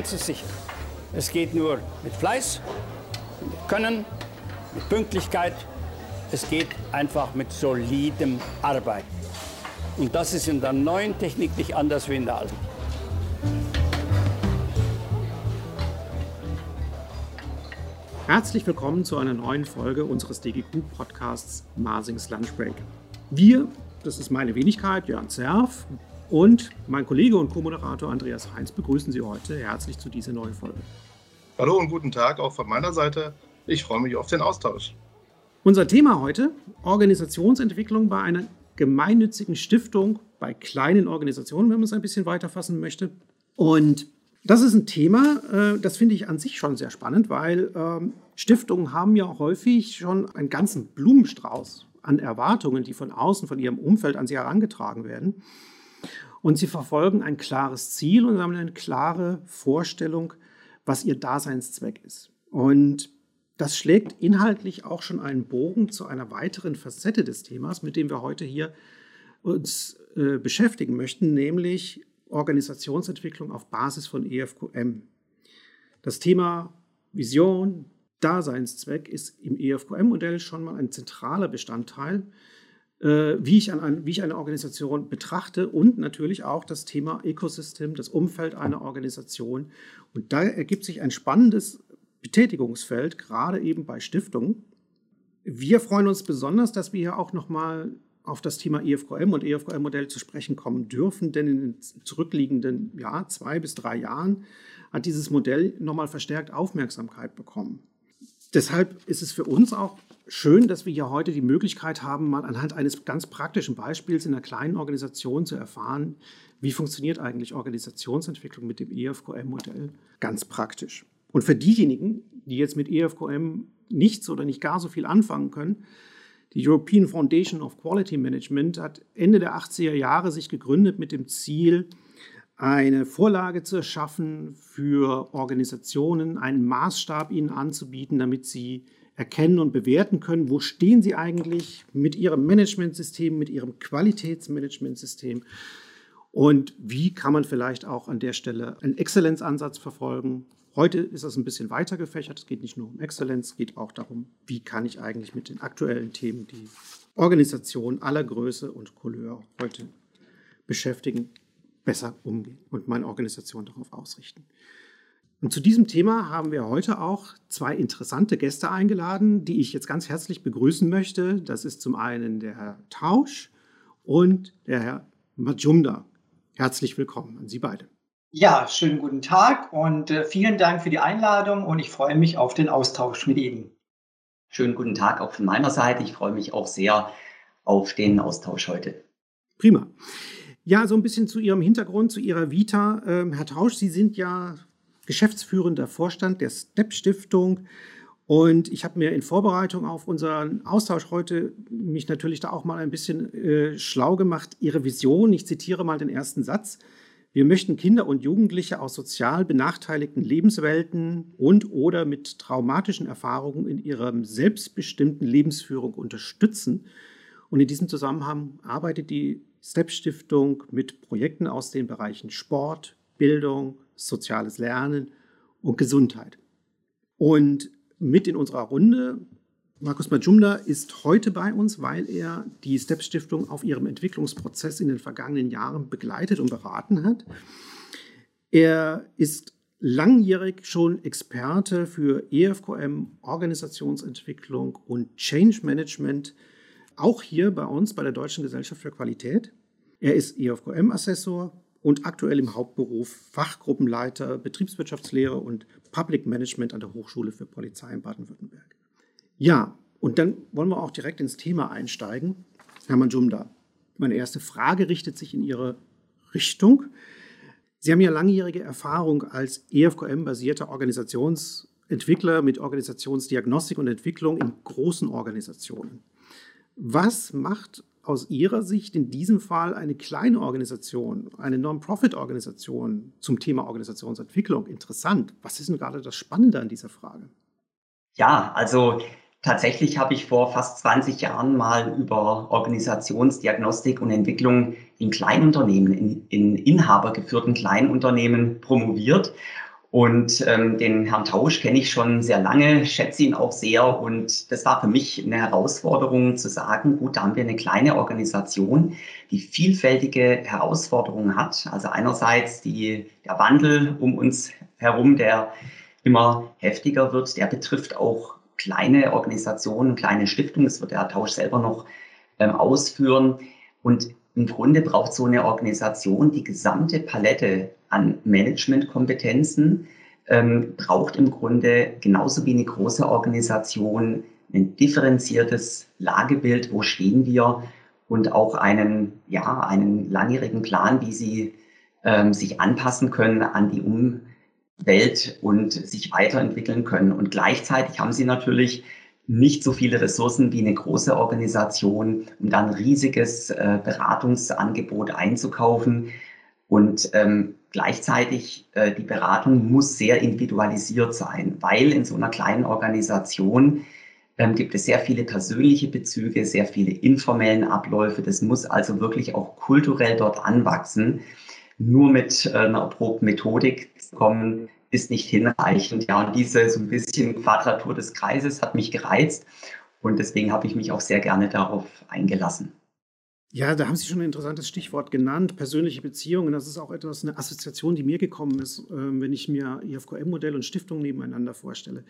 eins ist sicher. Es geht nur mit Fleiß, mit Können, mit Pünktlichkeit. Es geht einfach mit solidem Arbeiten. Und das ist in der neuen Technik nicht anders wie in der alten. Herzlich willkommen zu einer neuen Folge unseres DGQ-Podcasts Marsings Lunchbreak. Wir, das ist meine Wenigkeit, Jörn Zerf, und mein Kollege und Co-Moderator Andreas Heinz begrüßen Sie heute herzlich zu dieser neuen Folge. Hallo und guten Tag auch von meiner Seite. Ich freue mich auf den Austausch. Unser Thema heute: Organisationsentwicklung bei einer gemeinnützigen Stiftung, bei kleinen Organisationen, wenn man es ein bisschen weiter fassen möchte. Und das ist ein Thema, äh, das finde ich an sich schon sehr spannend, weil ähm, Stiftungen haben ja häufig schon einen ganzen Blumenstrauß an Erwartungen, die von außen, von ihrem Umfeld an sie herangetragen werden. Und sie verfolgen ein klares Ziel und haben eine klare Vorstellung, was ihr Daseinszweck ist. Und das schlägt inhaltlich auch schon einen Bogen zu einer weiteren Facette des Themas, mit dem wir heute hier uns äh, beschäftigen möchten, nämlich Organisationsentwicklung auf Basis von EFQM. Das Thema Vision, Daseinszweck ist im EFQM-Modell schon mal ein zentraler Bestandteil, wie, ich an, wie ich eine Organisation betrachte und natürlich auch das Thema Ökosystem, das Umfeld einer Organisation. Und da ergibt sich ein spannendes Betätigungsfeld, gerade eben bei Stiftungen. Wir freuen uns besonders, dass wir hier auch nochmal auf das Thema EFQM und EFQM-Modell zu sprechen kommen dürfen, denn in den zurückliegenden ja, zwei bis drei Jahren hat dieses Modell nochmal verstärkt Aufmerksamkeit bekommen. Deshalb ist es für uns auch schön, dass wir hier heute die Möglichkeit haben, mal anhand eines ganz praktischen Beispiels in einer kleinen Organisation zu erfahren, wie funktioniert eigentlich Organisationsentwicklung mit dem EFQM-Modell ganz praktisch. Und für diejenigen, die jetzt mit EFQM nichts oder nicht gar so viel anfangen können, die European Foundation of Quality Management hat Ende der 80er Jahre sich gegründet mit dem Ziel, eine Vorlage zu erschaffen für Organisationen, einen Maßstab ihnen anzubieten, damit sie erkennen und bewerten können, wo stehen sie eigentlich mit ihrem Managementsystem, mit ihrem Qualitätsmanagementsystem und wie kann man vielleicht auch an der Stelle einen Exzellenzansatz verfolgen. Heute ist das ein bisschen weiter gefächert. Es geht nicht nur um Exzellenz, es geht auch darum, wie kann ich eigentlich mit den aktuellen Themen die Organisation aller Größe und Couleur heute beschäftigen, besser umgehen und meine Organisation darauf ausrichten. Und zu diesem Thema haben wir heute auch zwei interessante Gäste eingeladen, die ich jetzt ganz herzlich begrüßen möchte. Das ist zum einen der Herr Tausch und der Herr Majumda. Herzlich willkommen an Sie beide. Ja, schönen guten Tag und äh, vielen Dank für die Einladung und ich freue mich auf den Austausch mit Ihnen. Schönen guten Tag auch von meiner Seite. Ich freue mich auch sehr auf den Austausch heute. Prima. Ja, so ein bisschen zu Ihrem Hintergrund, zu Ihrer Vita. Ähm, Herr Tausch, Sie sind ja geschäftsführender Vorstand der STEP Stiftung. Und ich habe mir in Vorbereitung auf unseren Austausch heute mich natürlich da auch mal ein bisschen äh, schlau gemacht. Ihre Vision, ich zitiere mal den ersten Satz. Wir möchten Kinder und Jugendliche aus sozial benachteiligten Lebenswelten und oder mit traumatischen Erfahrungen in ihrer selbstbestimmten Lebensführung unterstützen. Und in diesem Zusammenhang arbeitet die STEP Stiftung mit Projekten aus den Bereichen Sport, Bildung, soziales Lernen und Gesundheit. Und mit in unserer Runde, Markus Majumda ist heute bei uns, weil er die STEP Stiftung auf ihrem Entwicklungsprozess in den vergangenen Jahren begleitet und beraten hat. Er ist langjährig schon Experte für EFQM, Organisationsentwicklung und Change Management, auch hier bei uns bei der Deutschen Gesellschaft für Qualität. Er ist EFQM-Assessor und aktuell im Hauptberuf Fachgruppenleiter Betriebswirtschaftslehre und Public Management an der Hochschule für Polizei in Baden-Württemberg. Ja, und dann wollen wir auch direkt ins Thema einsteigen. Herr Manjumda, meine erste Frage richtet sich in Ihre Richtung. Sie haben ja langjährige Erfahrung als EFQM-basierter Organisationsentwickler mit Organisationsdiagnostik und Entwicklung in großen Organisationen. Was macht aus Ihrer Sicht in diesem Fall eine kleine Organisation, eine Non-Profit-Organisation zum Thema Organisationsentwicklung interessant? Was ist denn gerade das Spannende an dieser Frage? Ja, also tatsächlich habe ich vor fast 20 Jahren mal über Organisationsdiagnostik und Entwicklung in Kleinunternehmen, in, in inhabergeführten Kleinunternehmen promoviert Und ähm, den Herrn Tausch kenne ich schon sehr lange, schätze ihn auch sehr. Und das war für mich eine Herausforderung zu sagen, gut, da haben wir eine kleine Organisation, die vielfältige Herausforderungen hat. Also einerseits die, der Wandel um uns herum, der immer heftiger wird, der betrifft auch kleine Organisationen, kleine Stiftungen. Das wird der Herr Tausch selber noch ähm, ausführen. Und im Grunde braucht so eine Organisation die gesamte Palette an Managementkompetenzen, ähm, braucht im Grunde genauso wie eine große Organisation ein differenziertes Lagebild, wo stehen wir und auch einen, ja, einen langjährigen Plan, wie sie ähm, sich anpassen können an die Umwelt und sich weiterentwickeln können. Und gleichzeitig haben sie natürlich nicht so viele Ressourcen wie eine große Organisation, um dann ein riesiges äh, Beratungsangebot einzukaufen. Und ähm, gleichzeitig äh, die Beratung muss sehr individualisiert sein, weil in so einer kleinen Organisation ähm, gibt es sehr viele persönliche Bezüge, sehr viele informellen Abläufe. Das muss also wirklich auch kulturell dort anwachsen. Nur mit äh, einer erprobten Methodik kommen, ist nicht hinreichend. Ja, und diese so ein bisschen Quadratur des Kreises hat mich gereizt und deswegen habe ich mich auch sehr gerne darauf eingelassen. Ja, da haben Sie schon ein interessantes Stichwort genannt, persönliche Beziehungen. Das ist auch etwas, eine Assoziation, die mir gekommen ist, ähm, wenn ich mir IFQM-Modell und Stiftung nebeneinander vorstelle.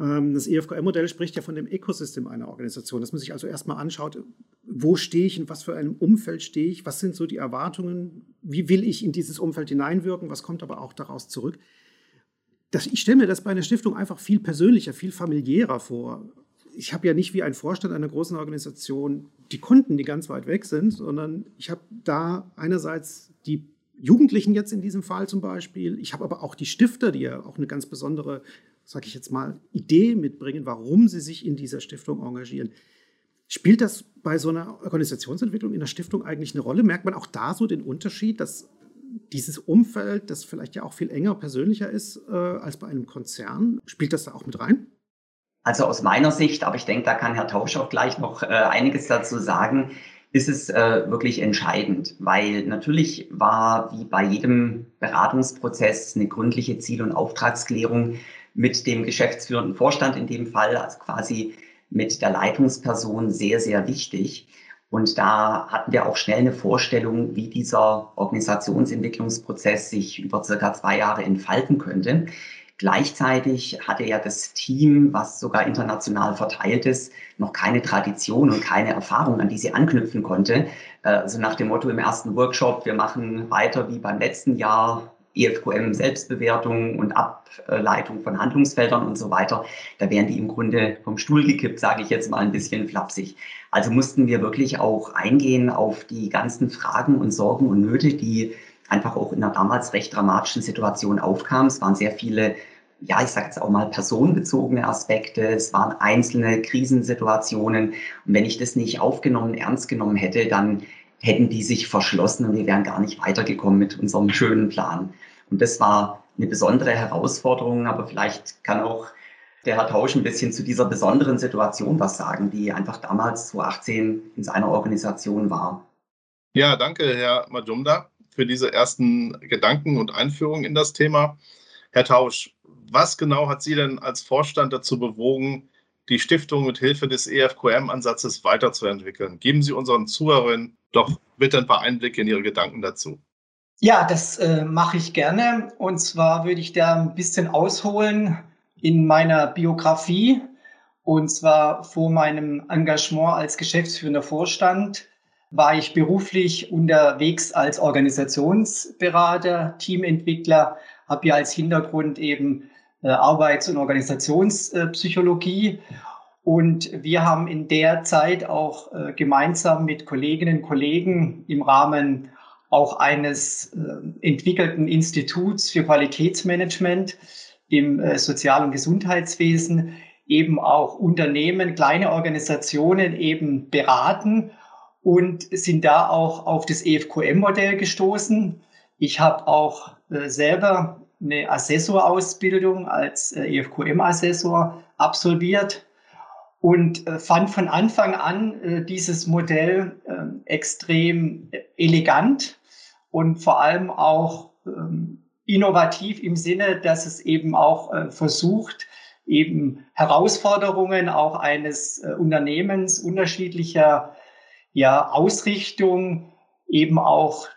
Ähm, das IFQM-Modell spricht ja von dem Ökosystem einer Organisation, dass man sich also erstmal anschaut, wo stehe ich, in was für einem Umfeld stehe ich, was sind so die Erwartungen, wie will ich in dieses Umfeld hineinwirken, was kommt aber auch daraus zurück das, ich stelle mir das bei einer Stiftung einfach viel persönlicher, viel familiärer vor. Ich habe ja nicht wie ein Vorstand einer großen Organisation die Kunden, die ganz weit weg sind, sondern ich habe da einerseits die Jugendlichen jetzt in diesem Fall zum Beispiel. Ich habe aber auch die Stifter, die ja auch eine ganz besondere, sage ich jetzt mal, Idee mitbringen, warum sie sich in dieser Stiftung engagieren. Spielt das bei so einer Organisationsentwicklung in der Stiftung eigentlich eine Rolle? Merkt man auch da so den Unterschied, dass dieses Umfeld, das vielleicht ja auch viel enger, persönlicher ist äh, als bei einem Konzern, spielt das da auch mit rein? Also aus meiner Sicht, aber ich denke, da kann Herr Tausch auch gleich noch äh, einiges dazu sagen, ist es äh, wirklich entscheidend, weil natürlich war wie bei jedem Beratungsprozess eine gründliche Ziel- und Auftragsklärung mit dem geschäftsführenden Vorstand in dem Fall, also quasi mit der Leitungsperson sehr, sehr wichtig. Und da hatten wir auch schnell eine Vorstellung, wie dieser Organisationsentwicklungsprozess sich über circa zwei Jahre entfalten könnte. Gleichzeitig hatte ja das Team, was sogar international verteilt ist, noch keine Tradition und keine Erfahrung, an die sie anknüpfen konnte. Also nach dem Motto im ersten Workshop, wir machen weiter wie beim letzten Jahr, EFQM Selbstbewertung und Ableitung von Handlungsfeldern und so weiter, da wären die im Grunde vom Stuhl gekippt, sage ich jetzt mal ein bisschen flapsig. Also mussten wir wirklich auch eingehen auf die ganzen Fragen und Sorgen und Nöte, die einfach auch in einer damals recht dramatischen Situation aufkamen. Es waren sehr viele ja, ich sage jetzt auch mal personenbezogene Aspekte, es waren einzelne Krisensituationen. Und wenn ich das nicht aufgenommen, ernst genommen hätte, dann hätten die sich verschlossen und wir wären gar nicht weitergekommen mit unserem schönen Plan. Und das war eine besondere Herausforderung, aber vielleicht kann auch der Herr Tausch ein bisschen zu dieser besonderen Situation was sagen, die einfach damals 2018 in seiner Organisation war. Ja, danke, Herr Majumda, für diese ersten Gedanken und Einführungen in das Thema. Herr Tausch, was genau hat Sie denn als Vorstand dazu bewogen, die Stiftung mit Hilfe des EFQM-Ansatzes weiterzuentwickeln? Geben Sie unseren Zuhörern doch bitte ein paar Einblicke in Ihre Gedanken dazu. Ja, das äh, mache ich gerne. Und zwar würde ich da ein bisschen ausholen in meiner Biografie. Und zwar vor meinem Engagement als geschäftsführender Vorstand war ich beruflich unterwegs als Organisationsberater, Teamentwickler, habe ja als Hintergrund eben äh, Arbeits- und Organisationspsychologie und wir haben in der Zeit auch äh, gemeinsam mit Kolleginnen und Kollegen im Rahmen auch eines äh, entwickelten Instituts für Qualitätsmanagement im äh, Sozial- und Gesundheitswesen eben auch Unternehmen, kleine Organisationen eben beraten und sind da auch auf das EFQM-Modell gestoßen. Ich habe auch äh, selber eine Assessorausbildung als äh, EFQM-Assessor absolviert und fand von Anfang an dieses Modell äh, extrem elegant und vor allem auch ähm, innovativ im Sinne, dass es eben auch äh, versucht, eben Herausforderungen auch eines äh, Unternehmens unterschiedlicher ja, Ausrichtung eben auch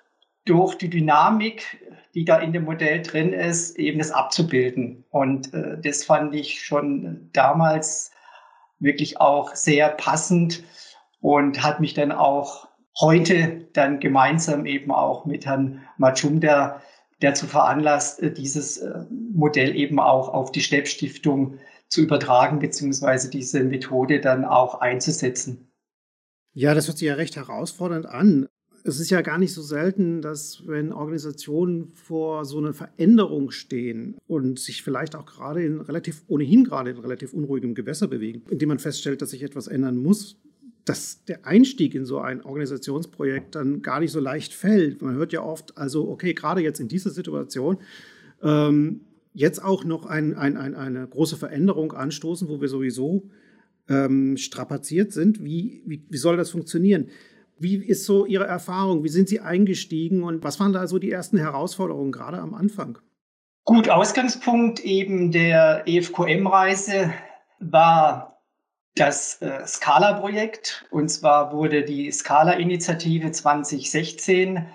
durch die Dynamik, die da in dem Modell drin ist, eben das abzubilden. Und äh, das fand ich schon damals wirklich auch sehr passend und hat mich dann auch heute dann gemeinsam eben auch mit Herrn Majumder dazu veranlasst, äh, dieses äh, Modell eben auch auf die Stepp-Stiftung zu übertragen, beziehungsweise diese Methode dann auch einzusetzen. Ja, das hört sich ja recht herausfordernd an. Es ist ja gar nicht so selten, dass wenn Organisationen vor so einer Veränderung stehen und sich vielleicht auch gerade in relativ, ohnehin gerade in relativ unruhigem Gewässer bewegen, indem man feststellt, dass sich etwas ändern muss, dass der Einstieg in so ein Organisationsprojekt dann gar nicht so leicht fällt. Man hört ja oft, also okay, gerade jetzt in dieser Situation, ähm, jetzt auch noch ein, ein, ein, eine große Veränderung anstoßen, wo wir sowieso ähm, strapaziert sind. Wie, wie, wie soll das funktionieren? Wie ist so Ihre Erfahrung? Wie sind Sie eingestiegen und was waren da so die ersten Herausforderungen gerade am Anfang? Gut, Ausgangspunkt eben der EFQM-Reise war das äh, Scala-Projekt. Und zwar wurde die Scala-Initiative 2016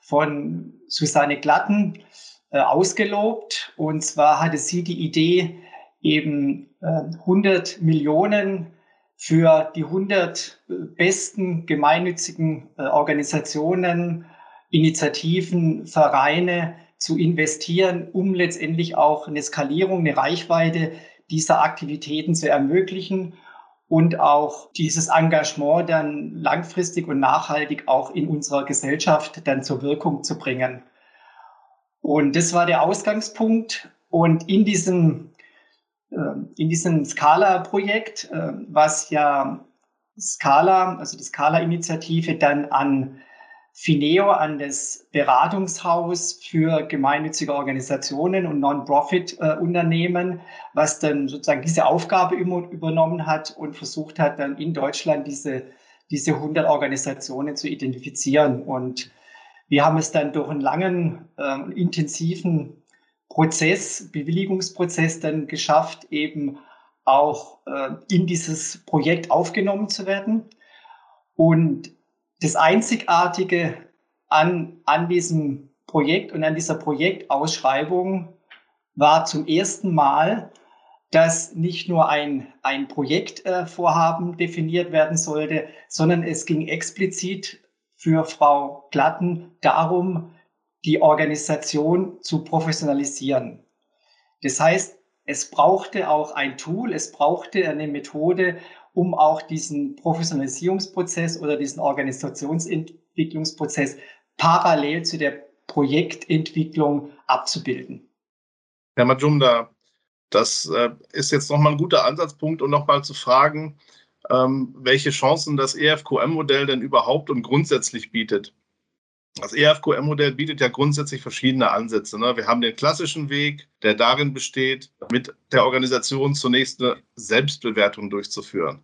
von Susanne Glatten äh, ausgelobt. Und zwar hatte sie die Idee, eben äh, 100 Millionen für die 100 äh, besten gemeinnützigen äh, Organisationen, Initiativen, Vereine zu investieren, um letztendlich auch eine Skalierung, eine Reichweite dieser Aktivitäten zu ermöglichen und auch dieses Engagement dann langfristig und nachhaltig auch in unserer Gesellschaft dann zur Wirkung zu bringen. Und das war der Ausgangspunkt. Und in diesem, äh, in diesem Scala-Projekt, äh, was ja Scala, also die Scala-Initiative dann an Fineo an das Beratungshaus für gemeinnützige Organisationen und Non-Profit-Unternehmen, was dann sozusagen diese Aufgabe übernommen hat und versucht hat, dann in Deutschland diese, diese 100 Organisationen zu identifizieren. Und wir haben es dann durch einen langen, äh, intensiven Prozess, Bewilligungsprozess dann geschafft, eben auch äh, in dieses Projekt aufgenommen zu werden. Und das Einzigartige an, an diesem Projekt und an dieser Projektausschreibung war zum ersten Mal, dass nicht nur ein, ein Projektvorhaben äh, definiert werden sollte, sondern es ging explizit für Frau Glatten darum, die Organisation zu professionalisieren. Das heißt, es brauchte auch ein Tool, es brauchte eine Methode, um auch diesen Professionalisierungsprozess oder diesen Organisationsentwicklungsprozess parallel zu der Projektentwicklung abzubilden. Herr Majumda, das äh, ist jetzt nochmal ein guter Ansatzpunkt, um nochmal zu fragen, ähm, welche Chancen das EFQM-Modell denn überhaupt und grundsätzlich bietet. Das EFQM-Modell bietet ja grundsätzlich verschiedene Ansätze. Ne? Wir haben den klassischen Weg, der darin besteht, mit der Organisation zunächst eine Selbstbewertung durchzuführen.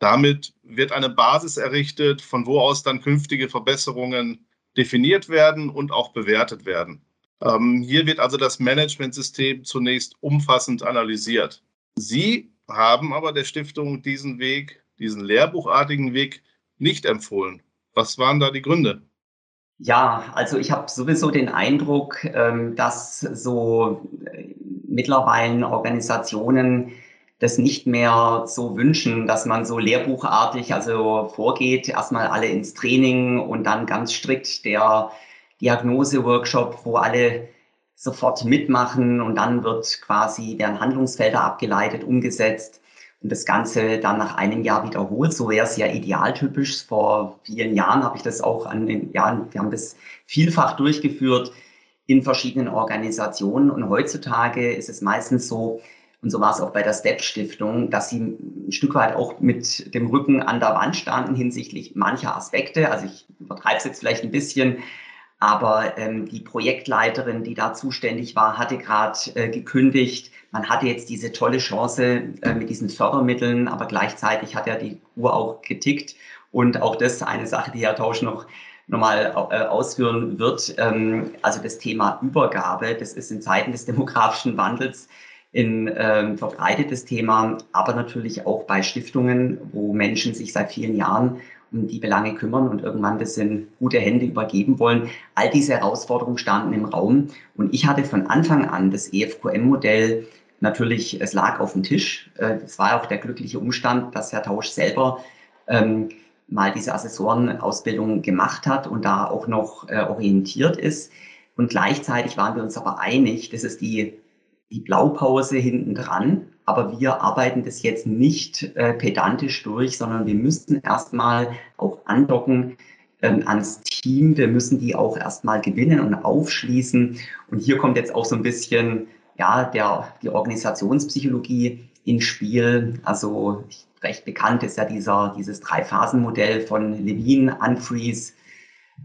Damit wird eine Basis errichtet, von wo aus dann künftige Verbesserungen definiert werden und auch bewertet werden. Ähm, hier wird also das Managementsystem zunächst umfassend analysiert. Sie haben aber der Stiftung diesen Weg, diesen lehrbuchartigen Weg nicht empfohlen. Was waren da die Gründe? Ja, also ich habe sowieso den Eindruck, ähm, dass so äh, mittlerweile Organisationen das nicht mehr so wünschen, dass man so lehrbuchartig also vorgeht, erstmal alle ins Training und dann ganz strikt der Diagnose-Workshop, wo alle sofort mitmachen und dann wird quasi deren Handlungsfelder abgeleitet, umgesetzt und das Ganze dann nach einem Jahr wiederholt. So wäre es ja idealtypisch. Vor vielen Jahren habe ich das auch an den Jahren, wir haben das vielfach durchgeführt in verschiedenen Organisationen. Und heutzutage ist es meistens so, und so war es auch bei der Step-Stiftung, dass sie ein Stück weit auch mit dem Rücken an der Wand standen hinsichtlich mancher Aspekte. Also ich übertreibe es jetzt vielleicht ein bisschen, aber ähm, die Projektleiterin, die da zuständig war, hatte gerade äh, gekündigt. Man hatte jetzt diese tolle Chance äh, mit diesen Fördermitteln, aber gleichzeitig hat ja die Uhr auch getickt. Und auch das eine Sache, die Herr Tausch noch nochmal äh, ausführen wird. Ähm, also das Thema Übergabe, das ist in Zeiten des demografischen Wandels ein ähm, verbreitetes Thema, aber natürlich auch bei Stiftungen, wo Menschen sich seit vielen Jahren um die Belange kümmern und irgendwann das in gute Hände übergeben wollen. All diese Herausforderungen standen im Raum und ich hatte von Anfang an das EFQM-Modell natürlich, es lag auf dem Tisch. Äh, es war auch der glückliche Umstand, dass Herr Tausch selber ähm, mal diese Assessorenausbildung gemacht hat und da auch noch äh, orientiert ist. Und gleichzeitig waren wir uns aber einig, das ist die, die Blaupause hinten dran. Aber wir arbeiten das jetzt nicht äh, pedantisch durch, sondern wir müssten erstmal auch andocken ähm, ans Team. Wir müssen die auch erstmal gewinnen und aufschließen. Und hier kommt jetzt auch so ein bisschen ja, der, die Organisationspsychologie ins Spiel. Also recht bekannt ist ja dieser, dieses Drei-Phasen-Modell von Levine, Unfreeze,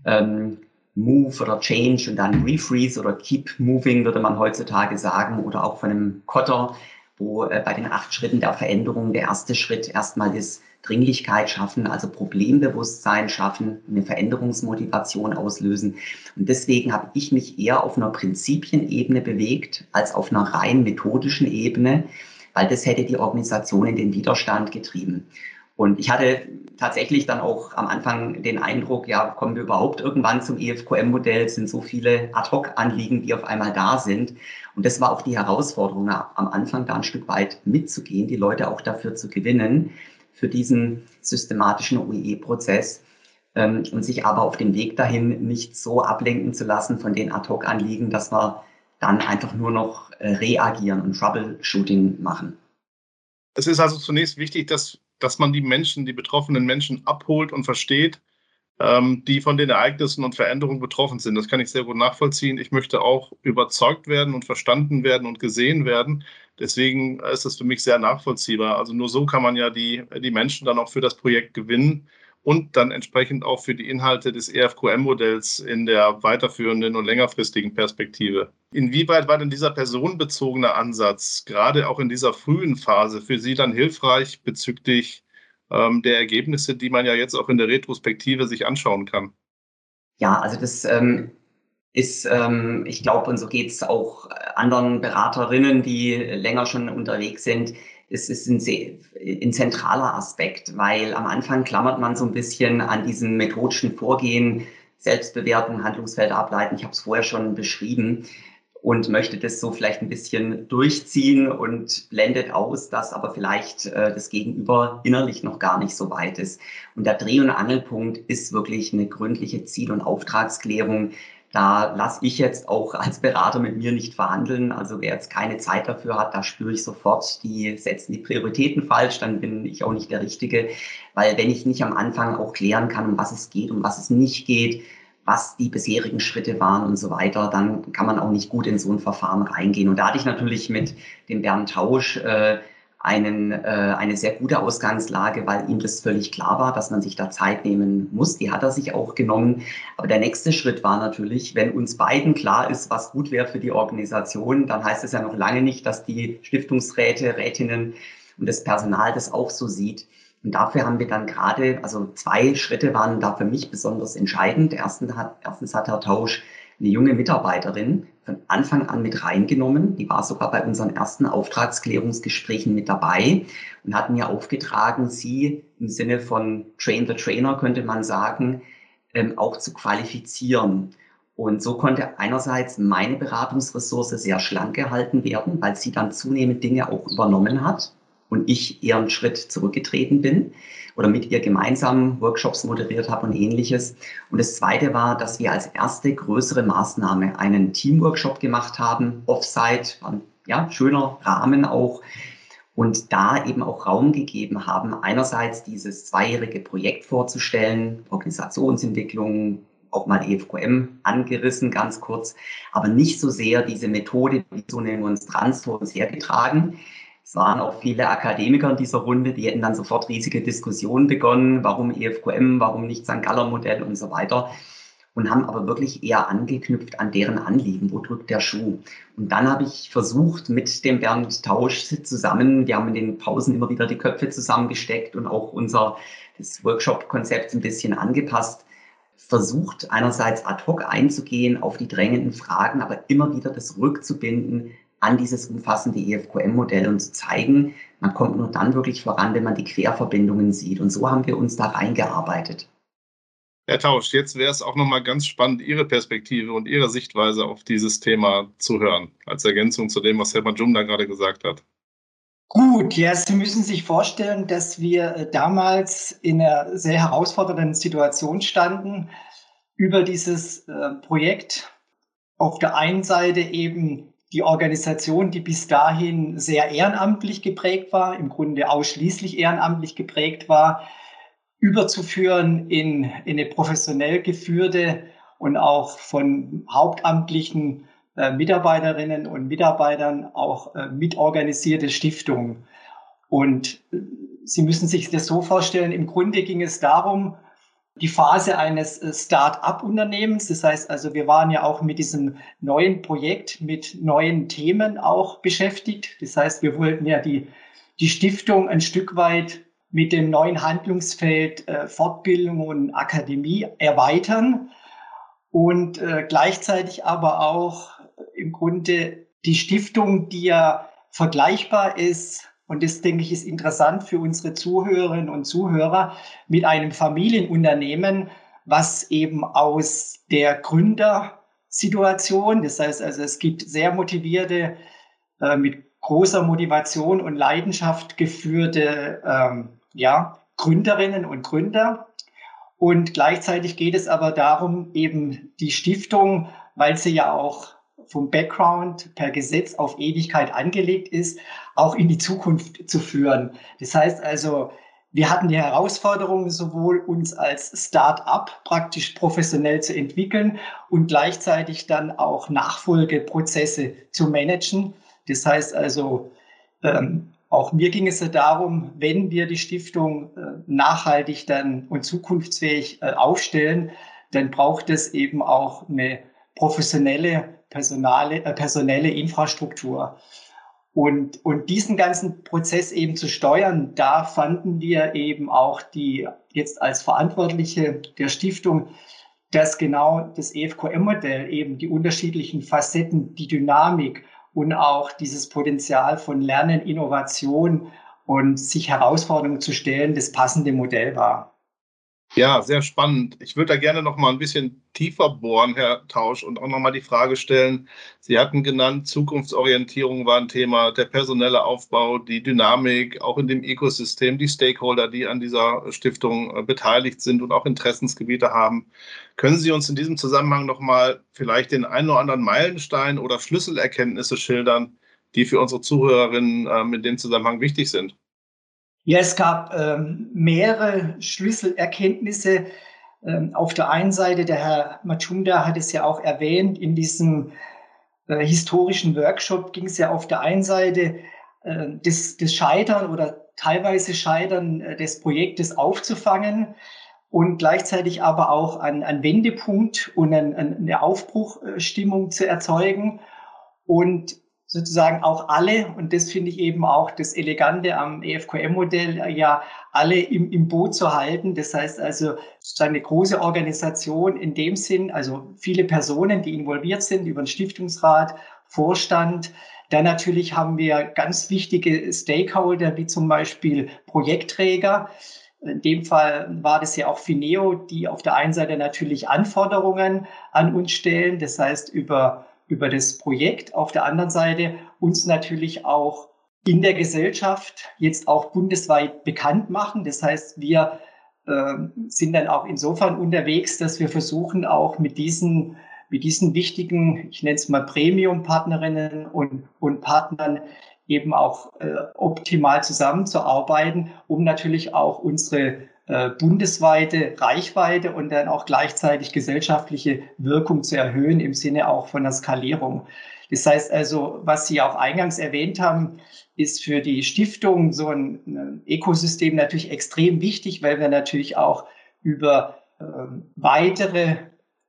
ähm, Move oder Change und dann Refreeze oder Keep Moving, würde man heutzutage sagen, oder auch von einem Kotter, wo äh, bei den acht Schritten der Veränderung der erste Schritt erstmal das Dringlichkeit schaffen, also Problembewusstsein schaffen, eine Veränderungsmotivation auslösen. Und deswegen habe ich mich eher auf einer Prinzipienebene bewegt als auf einer rein methodischen Ebene, weil das hätte die Organisation in den Widerstand getrieben. Und ich hatte tatsächlich dann auch am Anfang den Eindruck, ja, kommen wir überhaupt irgendwann zum EFQM-Modell? Sind so viele Ad-Hoc-Anliegen, die auf einmal da sind. Und das war auch die Herausforderung, am Anfang da ein Stück weit mitzugehen, die Leute auch dafür zu gewinnen, für diesen systematischen OEE-Prozess ähm, und sich aber auf dem Weg dahin nicht so ablenken zu lassen von den Ad-Hoc-Anliegen, dass wir dann einfach nur noch äh, reagieren und Troubleshooting machen. Es ist also zunächst wichtig, dass, dass man die Menschen, die betroffenen Menschen abholt und versteht, die von den Ereignissen und Veränderungen betroffen sind. Das kann ich sehr gut nachvollziehen. Ich möchte auch überzeugt werden und verstanden werden und gesehen werden. Deswegen ist das für mich sehr nachvollziehbar. Also nur so kann man ja die, die Menschen dann auch für das Projekt gewinnen und dann entsprechend auch für die Inhalte des EFQM-Modells in der weiterführenden und längerfristigen Perspektive. Inwieweit war denn dieser personenbezogene Ansatz gerade auch in dieser frühen Phase für Sie dann hilfreich bezüglich ähm, der Ergebnisse, die man ja jetzt auch in der Retrospektive sich anschauen kann? Ja, also das ähm, ist, ähm, ich glaube, und so geht es auch anderen Beraterinnen, die länger schon unterwegs sind, es ist ein, ein zentraler Aspekt, weil am Anfang klammert man so ein bisschen an diesem methodischen Vorgehen, Selbstbewertung, Handlungsfeld ableiten. Ich habe es vorher schon beschrieben und möchte das so vielleicht ein bisschen durchziehen und blendet aus, dass aber vielleicht äh, das Gegenüber innerlich noch gar nicht so weit ist. Und der Dreh- und Angelpunkt ist wirklich eine gründliche Ziel- und Auftragsklärung, da lasse ich jetzt auch als Berater mit mir nicht verhandeln. Also wer jetzt keine Zeit dafür hat, da spüre ich sofort, die setzen die Prioritäten falsch, dann bin ich auch nicht der Richtige. Weil wenn ich nicht am Anfang auch klären kann, um was es geht, um was es nicht geht, was die bisherigen Schritte waren und so weiter, dann kann man auch nicht gut in so ein Verfahren reingehen. Und da hatte ich natürlich mit dem Bernd Tausch äh, einen, äh, eine sehr gute Ausgangslage, weil ihm das völlig klar war, dass man sich da Zeit nehmen muss. Die hat er sich auch genommen. Aber der nächste Schritt war natürlich, wenn uns beiden klar ist, was gut wäre für die Organisation, dann heißt es ja noch lange nicht, dass die Stiftungsräte, Rätinnen und das Personal das auch so sieht. Und dafür haben wir dann gerade, also zwei Schritte waren da für mich besonders entscheidend. Erstens hat, erstens hat Herr Tausch eine junge Mitarbeiterin von Anfang an mit reingenommen. Die war sogar bei unseren ersten Auftragsklärungsgesprächen mit dabei und hat mir aufgetragen, sie im Sinne von Train the Trainer, könnte man sagen, ähm, auch zu qualifizieren. Und so konnte einerseits meine Beratungsressource sehr schlank gehalten werden, weil sie dann zunehmend Dinge auch übernommen hat und ich eher einen Schritt zurückgetreten bin oder mit ihr gemeinsam Workshops moderiert habe und ähnliches. Und das Zweite war, dass wir als erste größere Maßnahme einen Teamworkshop gemacht haben, Offsite, ja, schöner Rahmen auch. Und da eben auch Raum gegeben haben, einerseits dieses zweijährige Projekt vorzustellen, Organisationsentwicklung, auch mal EFQM angerissen, ganz kurz, aber nicht so sehr diese Methode, wie so eine Monstranz vor uns hergetragen, es waren auch viele Akademiker in dieser Runde, die hätten dann sofort riesige Diskussionen begonnen, warum EFQM, warum nicht St. Galler Modell und so weiter. Und haben aber wirklich eher angeknüpft an deren Anliegen, wo drückt der Schuh. Und dann habe ich versucht, mit dem Bernd Tausch zusammen, wir haben in den Pausen immer wieder die Köpfe zusammengesteckt und auch unser Workshop-Konzept ein bisschen angepasst, versucht einerseits ad hoc einzugehen auf die drängenden Fragen, aber immer wieder das rückzubinden an dieses umfassende EFQM-Modell und zu zeigen, man kommt nur dann wirklich voran, wenn man die Querverbindungen sieht. Und so haben wir uns da reingearbeitet. Herr Tausch, jetzt wäre es auch nochmal ganz spannend, Ihre Perspektive und Ihre Sichtweise auf dieses Thema zu hören, als Ergänzung zu dem, was Herr Majumda gerade gesagt hat. Gut, ja, Sie müssen sich vorstellen, dass wir äh, damals in einer sehr herausfordernden Situation standen über dieses äh, Projekt. Auf der einen Seite eben die Organisation, die bis dahin sehr ehrenamtlich geprägt war, im Grunde ausschließlich ehrenamtlich geprägt war, überzuführen in, in eine professionell geführte und auch von hauptamtlichen äh, Mitarbeiterinnen und Mitarbeitern auch äh, mitorganisierte Stiftungen. Und äh, Sie müssen sich das so vorstellen, im Grunde ging es darum, die Phase eines Start-up-Unternehmens. Das heißt also, wir waren ja auch mit diesem neuen Projekt, mit neuen Themen auch beschäftigt. Das heißt, wir wollten ja die, die Stiftung ein Stück weit mit dem neuen Handlungsfeld äh, Fortbildung und Akademie erweitern und äh, gleichzeitig aber auch im Grunde die Stiftung, die ja vergleichbar ist, und das denke ich ist interessant für unsere Zuhörerinnen und Zuhörer, mit einem Familienunternehmen, was eben aus der Gründersituation, das heißt also, es gibt sehr motivierte, äh, mit großer Motivation und Leidenschaft geführte ähm, ja, Gründerinnen und Gründer. Und gleichzeitig geht es aber darum, eben die Stiftung, weil sie ja auch vom Background per Gesetz auf Ewigkeit angelegt ist, auch in die Zukunft zu führen. Das heißt also, wir hatten die Herausforderung, sowohl uns als Start-up praktisch professionell zu entwickeln und gleichzeitig dann auch Nachfolgeprozesse zu managen. Das heißt also, ähm, auch mir ging es ja darum, wenn wir die Stiftung äh, nachhaltig dann und zukunftsfähig äh, aufstellen, dann braucht es eben auch eine professionelle personale, äh, personelle Infrastruktur. Und, und diesen ganzen Prozess eben zu steuern, da fanden wir eben auch die jetzt als Verantwortliche der Stiftung, dass genau das EFQM-Modell eben die unterschiedlichen Facetten, die Dynamik und auch dieses Potenzial von Lernen, Innovation und sich Herausforderungen zu stellen, das passende Modell war. Ja, sehr spannend. Ich würde da gerne noch mal ein bisschen tiefer bohren, Herr Tausch, und auch noch mal die Frage stellen. Sie hatten genannt, Zukunftsorientierung war ein Thema, der personelle Aufbau, die Dynamik, auch in dem Ökosystem, die Stakeholder, die an dieser Stiftung äh, beteiligt sind und auch Interessensgebiete haben. Können Sie uns in diesem Zusammenhang noch mal vielleicht den einen oder anderen Meilenstein oder Schlüsselerkenntnisse schildern, die für unsere Zuhörerinnen ähm, in dem Zusammenhang wichtig sind? Ja, es gab ähm, mehrere Schlüsselerkenntnisse. Ähm, auf der einen Seite, der Herr Machunda hat es ja auch erwähnt, in diesem äh, historischen Workshop ging es ja auf der einen Seite äh, das, das Scheitern oder teilweise Scheitern äh, des Projektes aufzufangen und gleichzeitig aber auch an Wendepunkt und an eine Aufbruchstimmung zu erzeugen. Und sozusagen auch alle, und das finde ich eben auch das Elegante am EFQM-Modell, äh, ja alle im, im Boot zu halten. Das heißt also sozusagen eine große Organisation in dem Sinn, also viele Personen, die involviert sind über den Stiftungsrat, Vorstand. Dann natürlich haben wir ganz wichtige Stakeholder, wie zum Beispiel Projektträger. In dem Fall war das ja auch Fineo, die auf der einen Seite natürlich Anforderungen an uns stellen, das heißt über über das Projekt. Auf der anderen Seite uns natürlich auch in der Gesellschaft jetzt auch bundesweit bekannt machen. Das heißt, wir äh, sind dann auch insofern unterwegs, dass wir versuchen auch mit diesen, mit diesen wichtigen, ich nenne es mal Premium-Partnerinnen und, und Partnern eben auch äh, optimal zusammenzuarbeiten, um natürlich auch unsere äh, bundesweite Reichweite und dann auch gleichzeitig gesellschaftliche Wirkung zu erhöhen im Sinne auch von der Skalierung. Das heißt also, was Sie auch eingangs erwähnt haben, ist für die Stiftung so ein Ökosystem natürlich extrem wichtig, weil wir natürlich auch über äh, weitere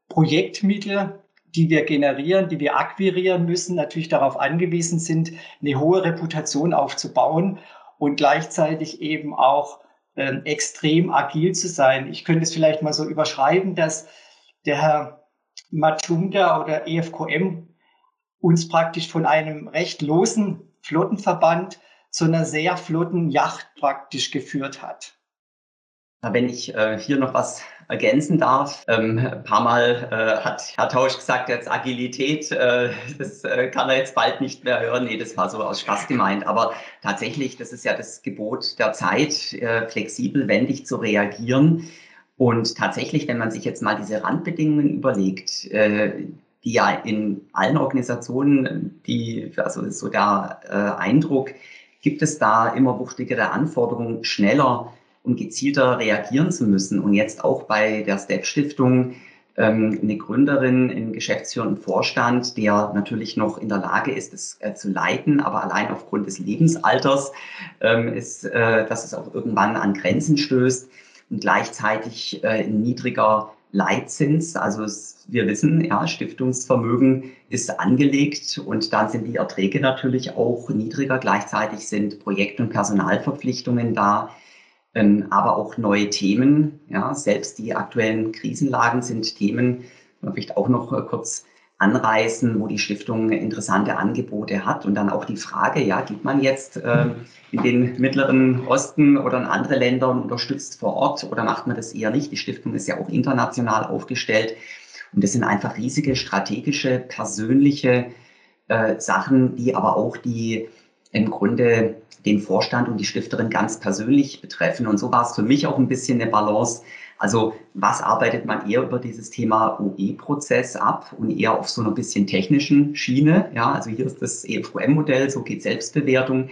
Projektmittel, die wir generieren, die wir akquirieren müssen, natürlich darauf angewiesen sind, eine hohe Reputation aufzubauen und gleichzeitig eben auch ähm, extrem agil zu sein. Ich könnte es vielleicht mal so überschreiben, dass der Herr Machunda oder EFQM uns praktisch von einem recht losen Flottenverband zu einer sehr flotten Yacht praktisch geführt hat. Wenn ich äh, hier noch was ergänzen darf, ähm, ein paar Mal äh, hat Herr Tausch gesagt, jetzt Agilität, äh, das äh, kann er jetzt bald nicht mehr hören. Nee, das war so aus Spaß gemeint. Aber tatsächlich, das ist ja das Gebot der Zeit, äh, flexibel, wendig zu reagieren. Und tatsächlich, wenn man sich jetzt mal diese Randbedingungen überlegt, äh, die ja in allen Organisationen, die, also ist so der äh, Eindruck, gibt es da immer wuchtigere Anforderungen, schneller und gezielter reagieren zu müssen. Und jetzt auch bei der Step Stiftung ähm, eine Gründerin, einen geschäftsführenden Vorstand, der natürlich noch in der Lage ist, es äh, zu leiten, aber allein aufgrund des Lebensalters ähm, ist, äh, dass es auch irgendwann an Grenzen stößt und gleichzeitig äh, niedriger Leitzins. Also es, wir wissen, ja, Stiftungsvermögen ist angelegt und dann sind die Erträge natürlich auch niedriger. Gleichzeitig sind Projekt- und Personalverpflichtungen da, ähm, aber auch neue Themen. Ja, selbst die aktuellen Krisenlagen sind Themen, vielleicht auch noch äh, kurz anreißen, wo die Stiftung interessante Angebote hat. Und dann auch die Frage, ja, geht man jetzt äh, in den Mittleren Osten oder in andere Länder und unterstützt vor Ort oder macht man das eher nicht? Die Stiftung ist ja auch international aufgestellt. Und das sind einfach riesige strategische, persönliche äh, Sachen, die aber auch die im Grunde den Vorstand und die Stifterin ganz persönlich betreffen. Und so war es für mich auch ein bisschen eine Balance also was arbeitet man eher über dieses Thema OE-Prozess ab und eher auf so einer bisschen technischen Schiene? Ja, also hier ist das EFQM-Modell, so geht Selbstbewertung.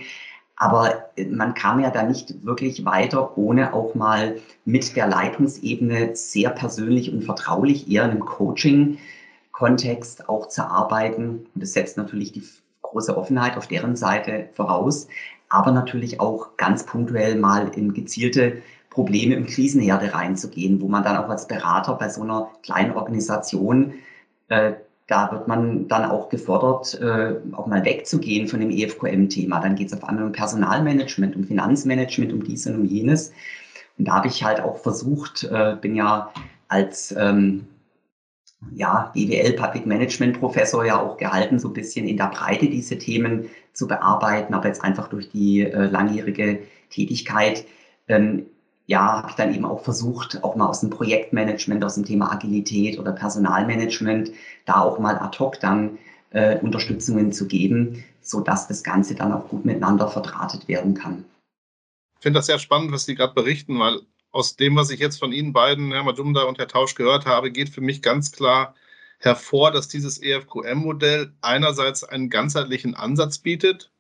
Aber man kam ja da nicht wirklich weiter, ohne auch mal mit der Leitungsebene sehr persönlich und vertraulich eher in einem Coaching-Kontext auch zu arbeiten. Und das setzt natürlich die große Offenheit auf deren Seite voraus, aber natürlich auch ganz punktuell mal in gezielte Probleme im Krisenherde reinzugehen, wo man dann auch als Berater bei so einer kleinen Organisation, äh, da wird man dann auch gefordert, äh, auch mal wegzugehen von dem EFQM-Thema. Dann geht es auf einmal um Personalmanagement, um Finanzmanagement, um dies und um jenes. Und da habe ich halt auch versucht, äh, bin ja als ähm, ja, BWL Public Management Professor ja auch gehalten, so ein bisschen in der Breite diese Themen zu bearbeiten, aber jetzt einfach durch die äh, langjährige Tätigkeit ähm, ja, habe ich dann eben auch versucht, auch mal aus dem Projektmanagement, aus dem Thema Agilität oder Personalmanagement, da auch mal ad hoc dann äh, Unterstützungen zu geben, so dass das Ganze dann auch gut miteinander verdrahtet werden kann. Ich finde das sehr spannend, was Sie gerade berichten, weil aus dem, was ich jetzt von Ihnen beiden, Herr Madumda und Herr Tausch, gehört habe, geht für mich ganz klar hervor, dass dieses EFQM-Modell einerseits einen ganzheitlichen Ansatz bietet,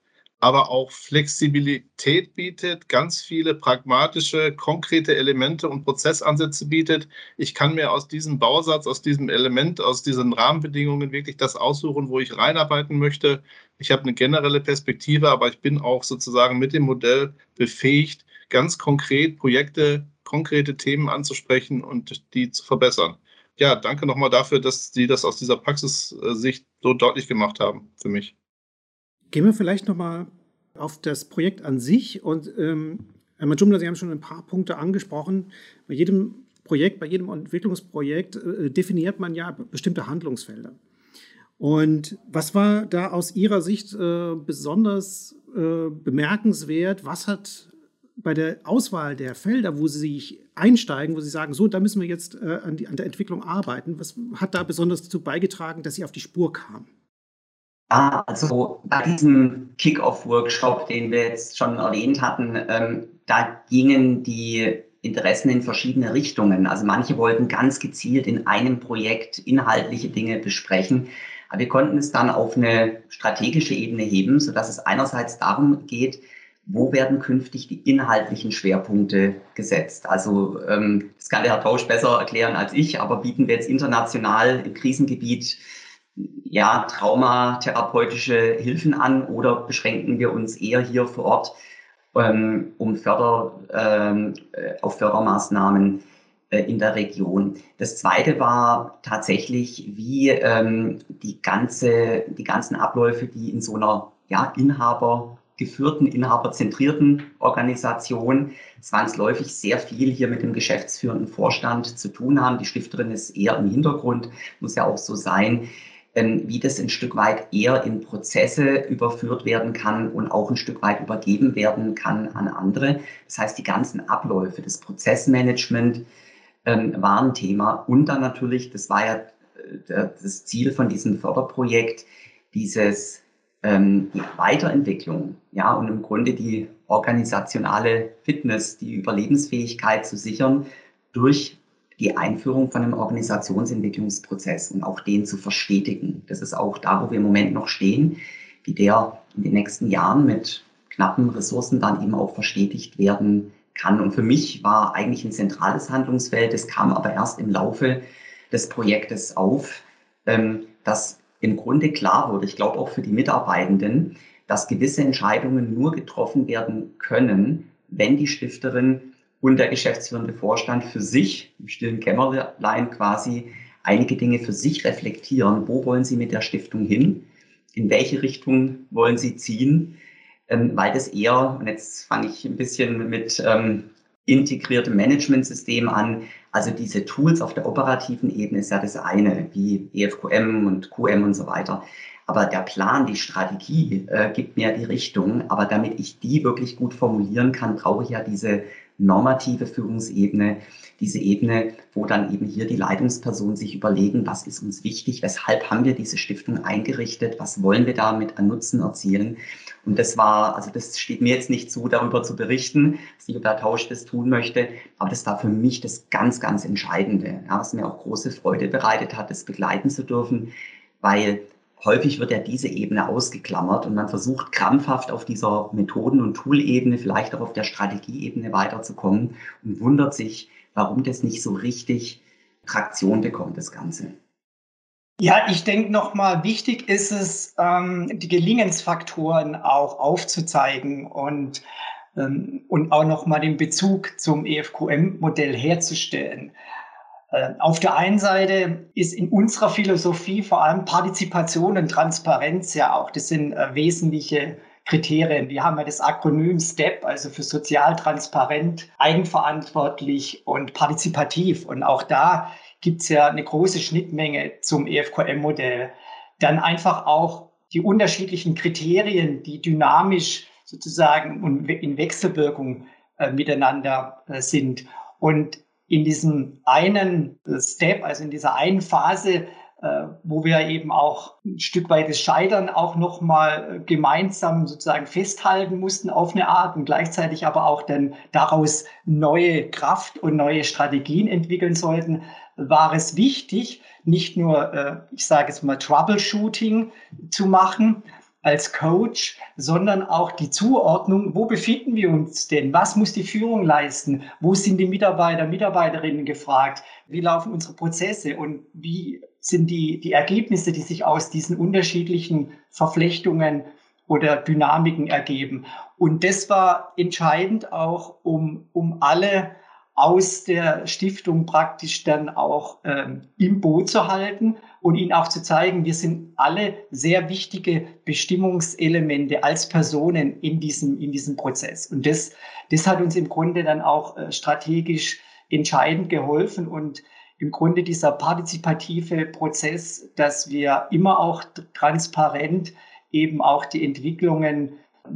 aber auch Flexibilität bietet, ganz viele pragmatische, konkrete Elemente und Prozessansätze bietet. Ich kann mir aus diesem Bausatz, aus diesem Element, aus diesen Rahmenbedingungen wirklich das aussuchen, wo ich reinarbeiten möchte. Ich habe eine generelle Perspektive, aber ich bin auch sozusagen mit dem Modell befähigt, ganz konkret Projekte, konkrete Themen anzusprechen und die zu verbessern. Ja, danke nochmal dafür, dass Sie das aus dieser Praxissicht so deutlich gemacht haben für mich. Gehen wir vielleicht nochmal auf das Projekt an sich. Und ähm, Herr Majumla, Sie haben schon ein paar Punkte angesprochen. Bei jedem Projekt, bei jedem Entwicklungsprojekt äh, definiert man ja bestimmte Handlungsfelder. Und was war da aus Ihrer Sicht äh, besonders äh, bemerkenswert? Was hat bei der Auswahl der Felder, wo Sie sich einsteigen, wo Sie sagen, so, da müssen wir jetzt äh, an, die, an der Entwicklung arbeiten, was hat da besonders dazu beigetragen, dass Sie auf die Spur kamen? Ah, also bei diesem Kick-Off-Workshop, den wir jetzt schon erwähnt hatten, ähm, da gingen die Interessen in verschiedene Richtungen. Also manche wollten ganz gezielt in einem Projekt inhaltliche Dinge besprechen. Aber wir konnten es dann auf eine strategische Ebene heben, sodass es einerseits darum geht, wo werden künftig die inhaltlichen Schwerpunkte gesetzt? Also ähm, das kann der Herr Tausch besser erklären als ich, aber bieten wir jetzt international im Krisengebiet ja, traumatherapeutische Hilfen an oder beschränken wir uns eher hier vor Ort ähm, um Förder, ähm, äh, auf Fördermaßnahmen äh, in der Region? Das zweite war tatsächlich, wie ähm, die, ganze, die ganzen Abläufe, die in so einer ja, Inhaber geführten, inhaberzentrierten Organisation zwangsläufig sehr viel hier mit dem geschäftsführenden Vorstand zu tun haben. Die Stifterin ist eher im Hintergrund, muss ja auch so sein wie das ein Stück weit eher in Prozesse überführt werden kann und auch ein Stück weit übergeben werden kann an andere. Das heißt, die ganzen Abläufe, das Prozessmanagement ähm, waren Thema und dann natürlich, das war ja äh, das Ziel von diesem Förderprojekt, dieses ähm, die Weiterentwicklung, ja, und im Grunde die organisationale Fitness, die Überlebensfähigkeit zu sichern durch die Einführung von einem Organisationsentwicklungsprozess und auch den zu verstetigen. Das ist auch da, wo wir im Moment noch stehen, wie der in den nächsten Jahren mit knappen Ressourcen dann eben auch verstetigt werden kann. Und für mich war eigentlich ein zentrales Handlungsfeld, es kam aber erst im Laufe des Projektes auf, ähm, dass im Grunde klar wurde, ich glaube auch für die Mitarbeitenden, dass gewisse Entscheidungen nur getroffen werden können, wenn die Stifterin und der geschäftsführende Vorstand für sich im stillen Kämmerlein quasi einige Dinge für sich reflektieren. Wo wollen sie mit der Stiftung hin? In welche Richtung wollen sie ziehen? Ähm, weil das eher, und jetzt fange ich ein bisschen mit ähm, integriertem Managementsystem an, also diese Tools auf der operativen Ebene ist ja das eine, wie EFQM und QM und so weiter. Aber der Plan, die Strategie äh, gibt mir die Richtung. Aber damit ich die wirklich gut formulieren kann, brauche ich ja diese normative Führungsebene, diese Ebene, wo dann eben hier die Leitungspersonen sich überlegen, was ist uns wichtig, weshalb haben wir diese Stiftung eingerichtet, was wollen wir damit an Nutzen erzielen. Und das war, also das steht mir jetzt nicht zu, darüber zu berichten, dass Lieber Tausch das tun möchte, aber das war für mich das ganz, ganz Entscheidende, ja, was mir auch große Freude bereitet hat, das begleiten zu dürfen, weil häufig wird ja diese Ebene ausgeklammert und man versucht krampfhaft auf dieser Methoden- und Tool-Ebene, vielleicht auch auf der Strategieebene weiterzukommen und wundert sich, warum das nicht so richtig Traktion bekommt, das Ganze. Ja, ich denke nochmal, wichtig ist es, ähm, die Gelingensfaktoren auch aufzuzeigen und, ähm, und auch nochmal den Bezug zum EFQM-Modell herzustellen. Äh, auf der einen Seite ist in unserer Philosophie vor allem Partizipation und Transparenz ja auch, das sind äh, wesentliche Kriterien. Wir haben ja das Akronym STEP, also für sozial transparent, eigenverantwortlich und partizipativ. Und auch da gibt es ja eine große Schnittmenge zum EFQM-Modell. Dann einfach auch die unterschiedlichen Kriterien, die dynamisch sozusagen und in Wechselwirkung äh, miteinander äh, sind. Und in diesem einen Step, also in dieser einen Phase, äh, wo wir eben auch ein Stück weit das Scheitern auch nochmal gemeinsam sozusagen festhalten mussten auf eine Art und gleichzeitig aber auch dann daraus neue Kraft und neue Strategien entwickeln sollten, war es wichtig, nicht nur, äh, ich sage es mal, Troubleshooting zu machen, als Coach, sondern auch die Zuordnung, wo befinden wir uns denn? Was muss die Führung leisten? Wo sind die Mitarbeiter, Mitarbeiterinnen gefragt? Wie laufen unsere Prozesse und wie sind die, die Ergebnisse, die sich aus diesen unterschiedlichen Verflechtungen oder Dynamiken ergeben? Und das war entscheidend auch, um, um alle aus der Stiftung praktisch dann auch ähm, im Boot zu halten und ihnen auch zu zeigen, wir sind alle sehr wichtige Bestimmungselemente als Personen in diesem, in diesem Prozess. Und das, das hat uns im Grunde dann auch äh, strategisch entscheidend geholfen und im Grunde dieser partizipative Prozess, dass wir immer auch transparent eben auch die Entwicklungen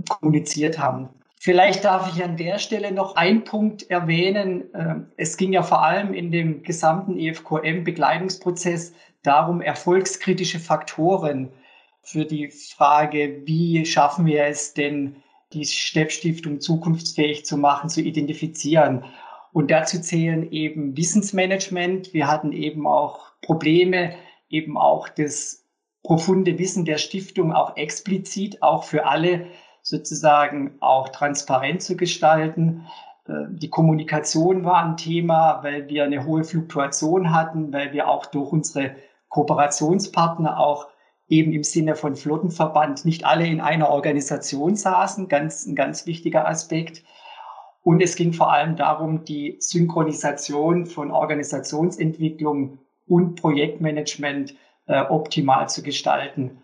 kommuniziert haben. Vielleicht darf ich an der Stelle noch einen Punkt erwähnen. Ähm, es ging ja vor allem in dem gesamten EFQM-Begleitungsprozess darum, erfolgskritische Faktoren für die Frage, wie schaffen wir es denn, die Stepp-Stiftung zukunftsfähig zu machen, zu identifizieren. Und dazu zählen eben Wissensmanagement. Wir hatten eben auch Probleme, eben auch das profunde Wissen der Stiftung auch explizit, auch für alle sozusagen auch transparent zu gestalten. Äh, die Kommunikation war ein Thema, weil wir eine hohe Fluktuation hatten, weil wir auch durch unsere Kooperationspartner auch eben im Sinne von Flottenverband nicht alle in einer Organisation saßen, ganz, ein ganz wichtiger Aspekt. Und es ging vor allem darum, die Synchronisation von Organisationsentwicklung und Projektmanagement äh, optimal zu gestalten.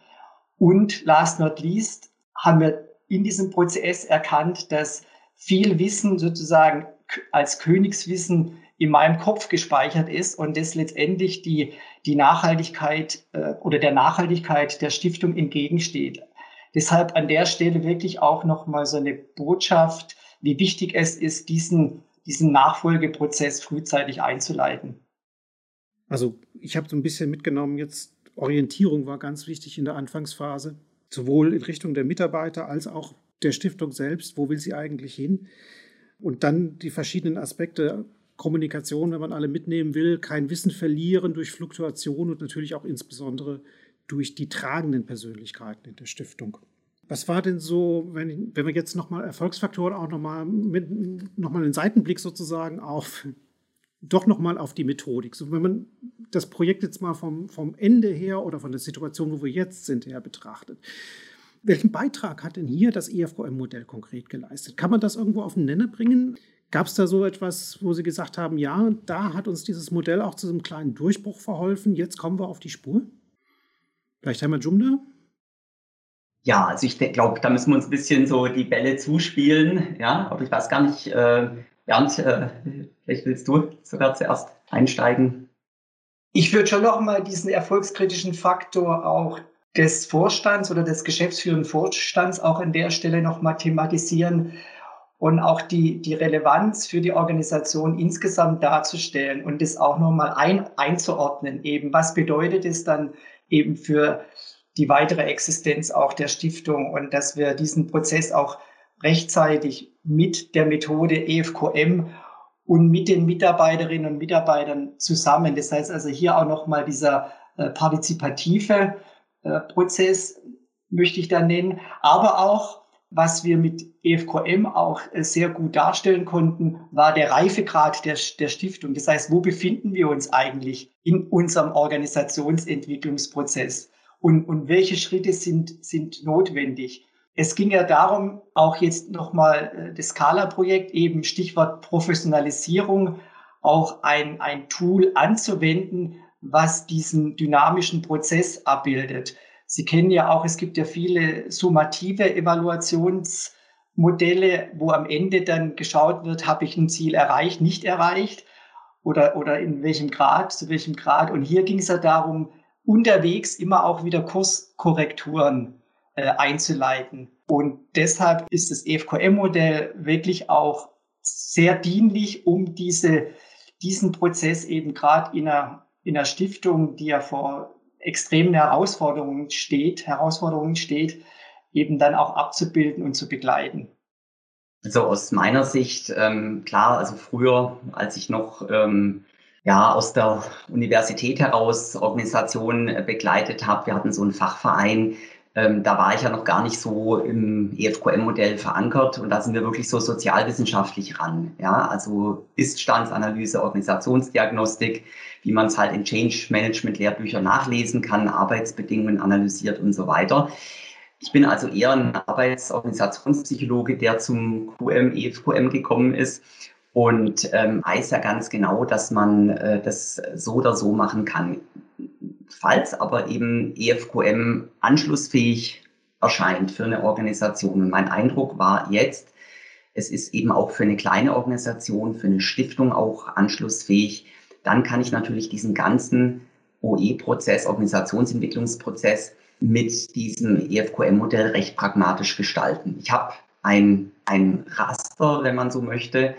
Und last not least haben wir in diesem Prozess erkannt, dass viel Wissen sozusagen als Königswissen in meinem Kopf gespeichert ist und das letztendlich die, die Nachhaltigkeit äh, oder der Nachhaltigkeit der Stiftung entgegensteht. Deshalb an der Stelle wirklich auch nochmal so eine Botschaft, wie wichtig es ist, diesen, diesen Nachfolgeprozess frühzeitig einzuleiten. Also ich habe so ein bisschen mitgenommen, jetzt Orientierung war ganz wichtig in der Anfangsphase, sowohl in Richtung der Mitarbeiter als auch der Stiftung selbst. Wo will sie eigentlich hin? Und dann die verschiedenen Aspekte Kommunikation, wenn man alle mitnehmen will, kein Wissen verlieren durch Fluktuation und natürlich auch insbesondere durch die tragenden Persönlichkeiten in der Stiftung. Was war denn so, wenn, wenn wir jetzt nochmal Erfolgsfaktoren auch nochmal mit nochmal einen Seitenblick sozusagen auf doch nochmal auf die Methodik. So, wenn man das Projekt jetzt mal vom, vom Ende her oder von der Situation, wo wir jetzt sind, her betrachtet. Welchen Beitrag hat denn hier das EFQM-Modell konkret geleistet? Kann man das irgendwo auf den Nenner bringen? Gab es da so etwas, wo Sie gesagt haben, ja, da hat uns dieses Modell auch zu einem kleinen Durchbruch verholfen, jetzt kommen wir auf die Spur? Vielleicht einmal Jumda? Ja, also ich glaube, da müssen wir uns ein bisschen so die Bälle zuspielen. Ja, aber ich weiß gar nicht, äh, Bernd, äh, vielleicht willst du sogar zuerst einsteigen. Ich würde schon noch mal diesen erfolgskritischen Faktor auch des Vorstands oder des geschäftsführenden Vorstands auch an der Stelle noch mal thematisieren und auch die, die Relevanz für die Organisation insgesamt darzustellen und das auch nochmal ein, einzuordnen. Eben, was bedeutet es dann eben für die weitere Existenz auch der Stiftung und dass wir diesen Prozess auch rechtzeitig mit der Methode EFQM und mit den Mitarbeiterinnen und Mitarbeitern zusammen. Das heißt also hier auch nochmal dieser äh, partizipative äh, Prozess möchte ich dann nennen, aber auch was wir mit EFQM auch äh, sehr gut darstellen konnten, war der Reifegrad der, der Stiftung. Das heißt, wo befinden wir uns eigentlich in unserem Organisationsentwicklungsprozess und, und welche Schritte sind, sind notwendig? Es ging ja darum, auch jetzt nochmal äh, das Scala-Projekt, eben Stichwort Professionalisierung, auch ein, ein Tool anzuwenden, was diesen dynamischen Prozess abbildet. Sie kennen ja auch, es gibt ja viele summative Evaluationsmodelle, wo am Ende dann geschaut wird, habe ich ein Ziel erreicht, nicht erreicht oder, oder in welchem Grad, zu welchem Grad. Und hier ging es ja darum, unterwegs immer auch wieder Kurskorrekturen äh, einzuleiten. Und deshalb ist das EFQM-Modell wirklich auch sehr dienlich, um diese, diesen Prozess eben gerade in einer, in einer Stiftung, die ja vor extremen Herausforderungen steht, Herausforderungen steht, eben dann auch abzubilden und zu begleiten. Also aus meiner Sicht, ähm, klar, also früher, als ich noch ähm, ja, aus der Universität heraus Organisationen äh, begleitet habe, wir hatten so einen Fachverein, ähm, da war ich ja noch gar nicht so im EFQM-Modell verankert und da sind wir wirklich so sozialwissenschaftlich ran. Ja, also Ist-Standsanalyse, Organisationsdiagnostik, wie man es halt in Change Management Lehrbüchern nachlesen kann, Arbeitsbedingungen analysiert und so weiter. Ich bin also eher ein Arbeitsorganisationspsychologe, der zum QM, EFQM gekommen ist und ähm, weiß ja ganz genau, dass man äh, das so oder so machen kann. Falls aber eben EFQM anschlussfähig erscheint für eine Organisation. Mein Eindruck war jetzt, es ist eben auch für eine kleine Organisation, für eine Stiftung auch anschlussfähig. Dann kann ich natürlich diesen ganzen OE-Prozess, Organisationsentwicklungsprozess mit diesem EFQM-Modell recht pragmatisch gestalten. Ich habe ein, ein Raster, wenn man so möchte,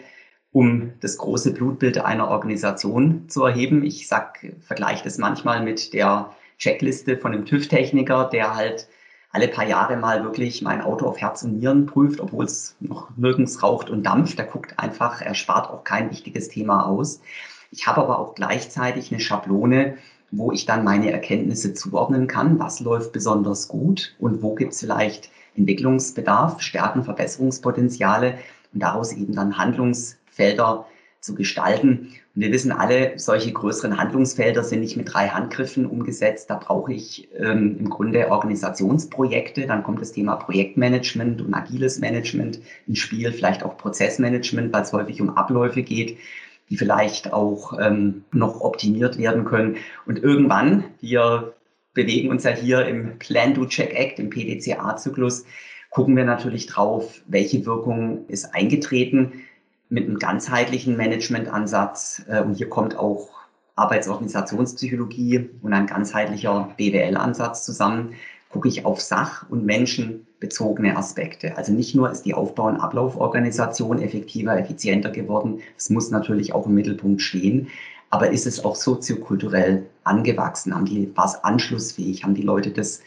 um das große Blutbild einer Organisation zu erheben. Ich sag, vergleiche das manchmal mit der Checkliste von einem TÜV-Techniker, der halt alle paar Jahre mal wirklich mein Auto auf Herz und Nieren prüft, obwohl es noch nirgends raucht und dampft. Der guckt einfach, er spart auch kein wichtiges Thema aus. Ich habe aber auch gleichzeitig eine Schablone, wo ich dann meine Erkenntnisse zuordnen kann, was läuft besonders gut und wo gibt es vielleicht Entwicklungsbedarf, Stärken, Verbesserungspotenziale und daraus eben dann Handlungs Felder zu gestalten. Und wir wissen alle, solche größeren Handlungsfelder sind nicht mit drei Handgriffen umgesetzt. Da brauche ich ähm, im Grunde Organisationsprojekte. Dann kommt das Thema Projektmanagement und agiles Management ins Spiel, vielleicht auch Prozessmanagement, weil es häufig um Abläufe geht, die vielleicht auch ähm, noch optimiert werden können. Und irgendwann, wir bewegen uns ja hier im Plan-Do-Check-Act, im PDCA-Zyklus, gucken wir natürlich drauf, welche Wirkung ist eingetreten mit einem ganzheitlichen Managementansatz. Äh, und hier kommt auch Arbeitsorganisationspsychologie und ein ganzheitlicher BWL-Ansatz zusammen. Gucke ich auf Sach- und Menschenbezogene Aspekte. Also nicht nur ist die Aufbau- und Ablauforganisation effektiver, effizienter geworden. Das muss natürlich auch im Mittelpunkt stehen. Aber ist es auch soziokulturell angewachsen? Haben die, war es anschlussfähig? Haben die Leute das,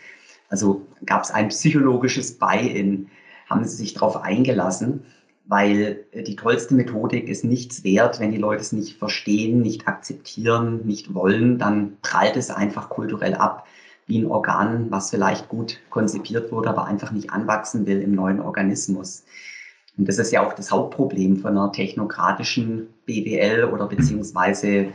also gab es ein psychologisches Buy-in? Haben sie sich darauf eingelassen? Weil äh, die tollste Methodik ist nichts wert, wenn die Leute es nicht verstehen, nicht akzeptieren, nicht wollen, dann prallt es einfach kulturell ab, wie ein Organ, was vielleicht gut konzipiert wurde, aber einfach nicht anwachsen will im neuen Organismus. Und das ist ja auch das Hauptproblem von einer technokratischen BWL oder beziehungsweise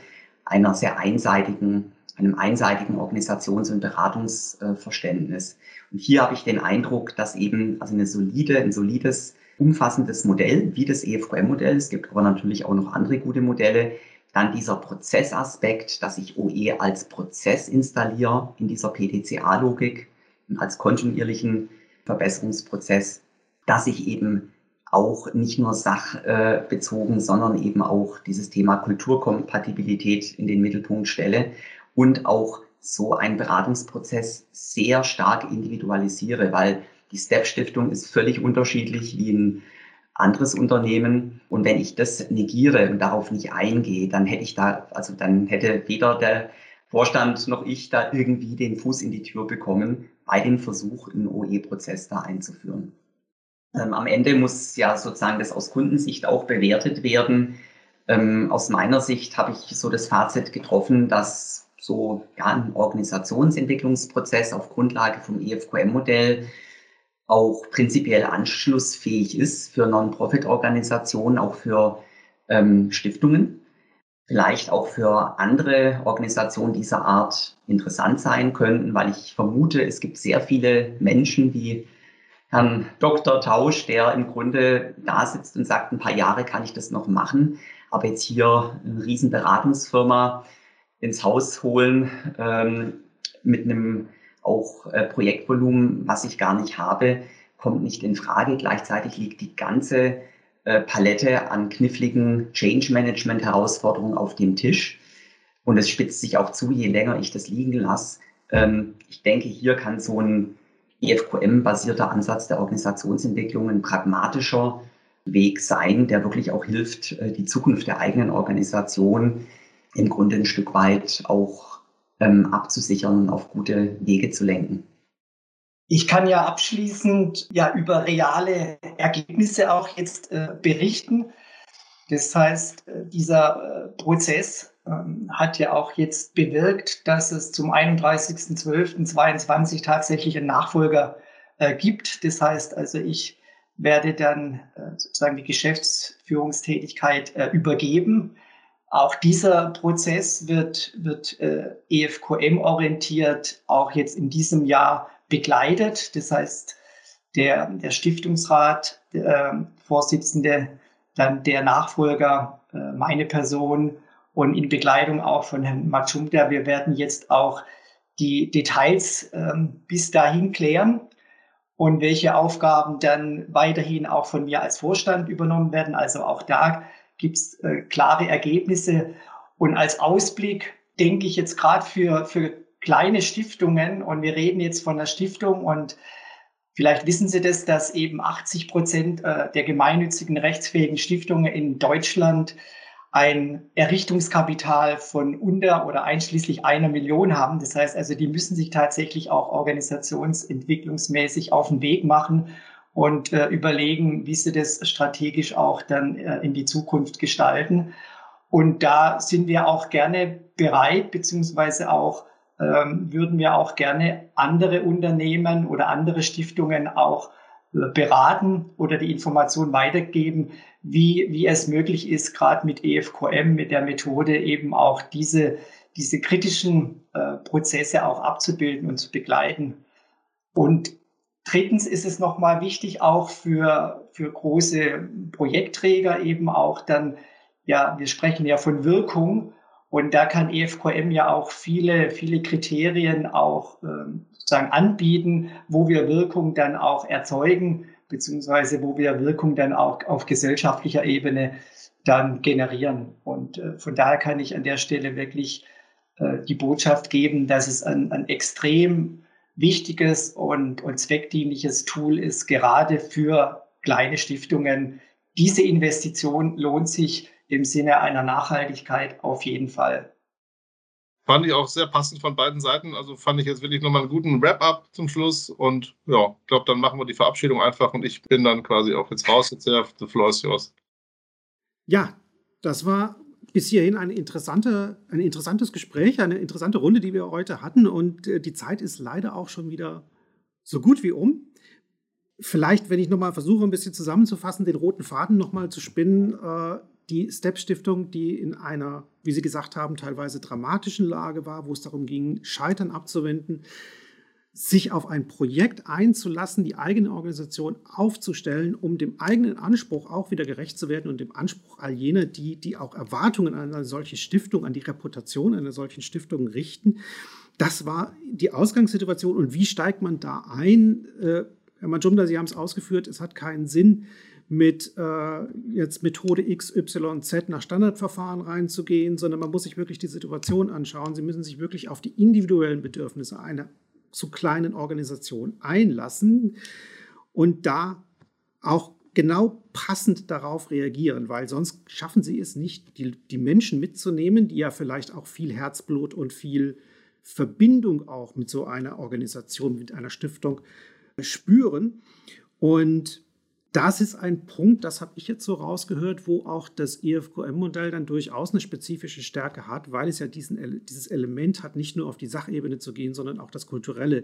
einer sehr einseitigen, einem einseitigen Organisations- und Beratungsverständnis. Und hier habe ich den Eindruck, dass eben also eine solide, ein solides umfassendes Modell, wie das EFQM-Modell. Es gibt aber natürlich auch noch andere gute Modelle. Dann dieser Prozessaspekt, dass ich OE als Prozess installiere in dieser PDCA-Logik und als kontinuierlichen Verbesserungsprozess, dass ich eben auch nicht nur sachbezogen, sondern eben auch dieses Thema Kulturkompatibilität in den Mittelpunkt stelle und auch so einen Beratungsprozess sehr stark individualisiere, weil die Step-Stiftung ist völlig unterschiedlich wie ein anderes Unternehmen. Und wenn ich das negiere und darauf nicht eingehe, dann hätte ich da, also dann hätte weder der Vorstand noch ich da irgendwie den Fuß in die Tür bekommen, bei dem Versuch, einen OE-Prozess da einzuführen. Ähm, am Ende muss ja sozusagen das aus Kundensicht auch bewertet werden. Ähm, aus meiner Sicht habe ich so das Fazit getroffen, dass so ja, ein Organisationsentwicklungsprozess auf Grundlage vom EFQM-Modell auch prinzipiell anschlussfähig ist für Non-Profit-Organisationen, auch für ähm, Stiftungen, vielleicht auch für andere Organisationen dieser Art interessant sein könnten, weil ich vermute, es gibt sehr viele Menschen wie Herrn Dr. Tausch, der im Grunde da sitzt und sagt, ein paar Jahre kann ich das noch machen, aber jetzt hier eine Riesenberatungsfirma ins Haus holen ähm, mit einem auch äh, Projektvolumen, was ich gar nicht habe, kommt nicht in Frage. Gleichzeitig liegt die ganze äh, Palette an kniffligen Change Management Herausforderungen auf dem Tisch. Und es spitzt sich auch zu, je länger ich das liegen lasse. Ähm, ich denke, hier kann so ein EFQM-basierter Ansatz der Organisationsentwicklung ein pragmatischer Weg sein, der wirklich auch hilft, äh, die Zukunft der eigenen Organisation im Grunde ein Stück weit auch ähm, abzusichern und auf gute Wege zu lenken. Ich kann ja abschließend ja über reale Ergebnisse auch jetzt äh, berichten. Das heißt, äh, dieser äh, Prozess ähm, hat ja auch jetzt bewirkt, dass es zum 31.12.22 tatsächlich einen Nachfolger äh, gibt. Das heißt also, ich werde dann äh, sozusagen die Geschäftsführungstätigkeit äh, übergeben auch dieser Prozess wird, wird äh, EFQM-orientiert auch jetzt in diesem Jahr begleitet. Das heißt, der, der Stiftungsrat, äh, Vorsitzende, dann der Nachfolger, äh, meine Person und in Begleitung auch von Herrn Machumda. Wir werden jetzt auch die Details ähm, bis dahin klären und welche Aufgaben dann weiterhin auch von mir als Vorstand übernommen werden. Also auch da gibt es äh, klare Ergebnisse. Und als Ausblick denke ich jetzt gerade für, für kleine Stiftungen, und wir reden jetzt von einer Stiftung und Vielleicht wissen Sie das, dass eben 80 Prozent äh, der gemeinnützigen rechtsfähigen Stiftungen in Deutschland ein Errichtungskapital von unter oder einschließlich einer Million haben. Das heißt also, die müssen sich tatsächlich auch organisationsentwicklungsmäßig auf den Weg machen und äh, überlegen, wie sie das strategisch auch dann äh, in die Zukunft gestalten. Und da sind wir auch gerne bereit, beziehungsweise auch ähm, würden wir auch gerne andere Unternehmen oder andere Stiftungen auch äh, beraten oder die Information weitergeben, wie, wie es möglich ist, gerade mit EFQM, mit der Methode eben auch diese, diese kritischen äh, Prozesse auch abzubilden und zu begleiten. Und Drittens ist es nochmal wichtig, auch für, für große Projektträger eben auch dann, ja, wir sprechen ja von Wirkung Und da kann EFQM ja auch viele, viele Kriterien auch ähm, sozusagen anbieten, wo wir Wirkung dann auch erzeugen, beziehungsweise wo wir Wirkung dann auch auf gesellschaftlicher Ebene dann generieren. Und äh, von daher kann ich an der Stelle wirklich äh, die Botschaft geben, dass es ein, ein extrem wichtiges und, und zweckdienliches Tool ist, gerade für kleine Stiftungen. Diese Investition lohnt sich im Sinne einer Nachhaltigkeit auf jeden Fall. Fand ich auch sehr passend von beiden Seiten. Also fand ich jetzt wirklich nochmal einen guten Wrap-up zum Schluss. Und ja, ich glaube, dann machen wir die Verabschiedung einfach und ich bin dann quasi auch jetzt raus. Jetzt, the floor is yours. Ja, das war bis hierhin eine interessante, ein interessantes Gespräch, eine interessante Runde, die wir heute hatten. Und äh, die Zeit ist leider auch schon wieder so gut wie um. Vielleicht, wenn ich nochmal versuche, ein bisschen zusammenzufassen, den roten Faden nochmal zu spinnen. Äh, die Step-Stiftung, die in einer, wie Sie gesagt haben, teilweise dramatischen Lage war, wo es darum ging, Scheitern abzuwenden, sich auf ein Projekt einzulassen, die eigene Organisation aufzustellen, um dem eigenen Anspruch auch wieder gerecht zu werden und dem Anspruch all jener, die, die auch Erwartungen an eine solche Stiftung, an die Reputation einer solchen Stiftung richten. Das war die Ausgangssituation. Und wie steigt man da ein? Äh, Herr Majumda, Sie haben es ausgeführt, es hat keinen Sinn, mit äh, jetzt Methode X, Y, Z nach Standardverfahren reinzugehen, sondern man muss sich wirklich die Situation anschauen. Sie müssen sich wirklich auf die individuellen Bedürfnisse einer zu kleinen Organisation einlassen und da auch genau passend darauf reagieren, weil sonst schaffen sie es nicht, die, die Menschen mitzunehmen, die ja vielleicht auch viel Herzblut und viel Verbindung auch mit so einer Organisation, mit einer Stiftung spüren. Und das ist ein Punkt, das habe ich jetzt so rausgehört, wo auch das EFQM-Modell dann durchaus eine spezifische Stärke hat, weil es ja diesen, dieses Element hat, nicht nur auf die Sachebene zu gehen, sondern auch das Kulturelle,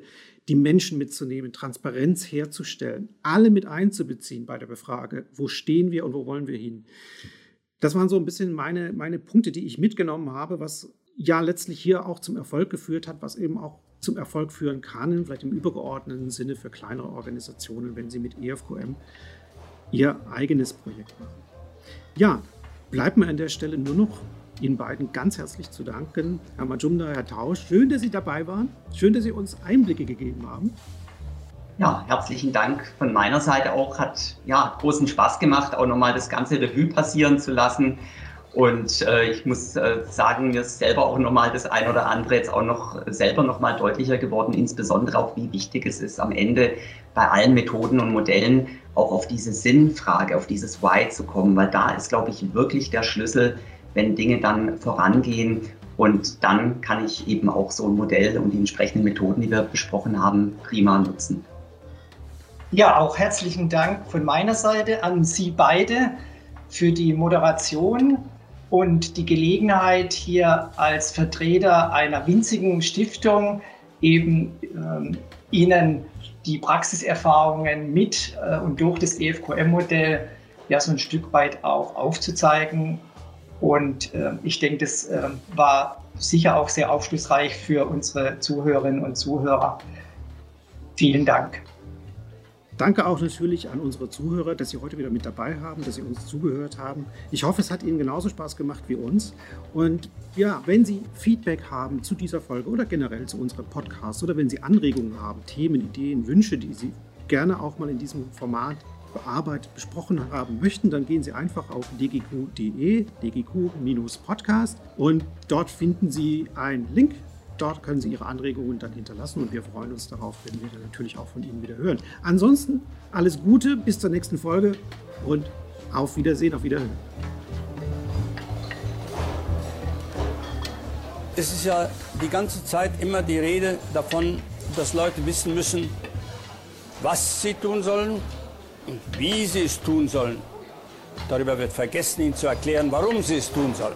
die Menschen mitzunehmen, Transparenz herzustellen, alle mit einzubeziehen bei der Befrage, wo stehen wir und wo wollen wir hin. Das waren so ein bisschen meine, meine Punkte, die ich mitgenommen habe, was ja letztlich hier auch zum Erfolg geführt hat, was eben auch zum Erfolg führen kann, vielleicht im übergeordneten Sinne für kleinere Organisationen, wenn sie mit EFQM ihr eigenes Projekt machen. Ja, bleibt mir an der Stelle nur noch Ihnen beiden ganz herzlich zu danken. Herr Majumda, Herr Tausch, schön, dass Sie dabei waren. Schön, dass Sie uns Einblicke gegeben haben. Ja, herzlichen Dank von meiner Seite auch. Hat ja großen Spaß gemacht, auch nochmal das ganze Revue passieren zu lassen. Und äh, ich muss äh, sagen, mir ist selber auch nochmal das ein oder andere jetzt auch noch selber nochmal deutlicher geworden, insbesondere auch, wie wichtig es ist, am Ende bei allen Methoden und Modellen auch auf diese Sinnfrage, auf dieses Why zu kommen, weil da ist, glaube ich, wirklich der Schlüssel, wenn Dinge dann vorangehen. Und dann kann ich eben auch so ein Modell und die entsprechenden Methoden, die wir besprochen haben, prima nutzen. Ja, auch herzlichen Dank von meiner Seite an Sie beide für die Moderation und die Gelegenheit, hier als Vertreter einer winzigen Stiftung eben ähm, Ihnen die Praxiserfahrungen mit äh, und durch das EFQM-Modell ja so ein Stück weit auch aufzuzeigen. Und äh, ich denke, das äh, war sicher auch sehr aufschlussreich für unsere Zuhörerinnen und Zuhörer. Vielen Dank. Danke auch natürlich an unsere Zuhörer, dass Sie heute wieder mit dabei haben, dass Sie uns zugehört haben. Ich hoffe, es hat Ihnen genauso Spaß gemacht wie uns. Und ja, wenn Sie Feedback haben zu dieser Folge oder generell zu unserem Podcast oder wenn Sie Anregungen haben, Themen, Ideen, Wünsche, die Sie gerne auch mal in diesem Format bearbeitet, besprochen haben möchten, dann gehen Sie einfach auf dgq.de, dgq-podcast und dort finden Sie einen Link Dort können Sie Ihre Anregungen dann hinterlassen und wir freuen uns darauf, wenn wir dann natürlich auch von Ihnen wieder hören. Ansonsten alles Gute, bis zur nächsten Folge und auf Wiedersehen, auf Wiederhören. Es ist ja die ganze Zeit immer die Rede davon, dass Leute wissen müssen, was sie tun sollen und wie sie es tun sollen. Darüber wird vergessen, ihnen zu erklären, warum sie es tun sollen.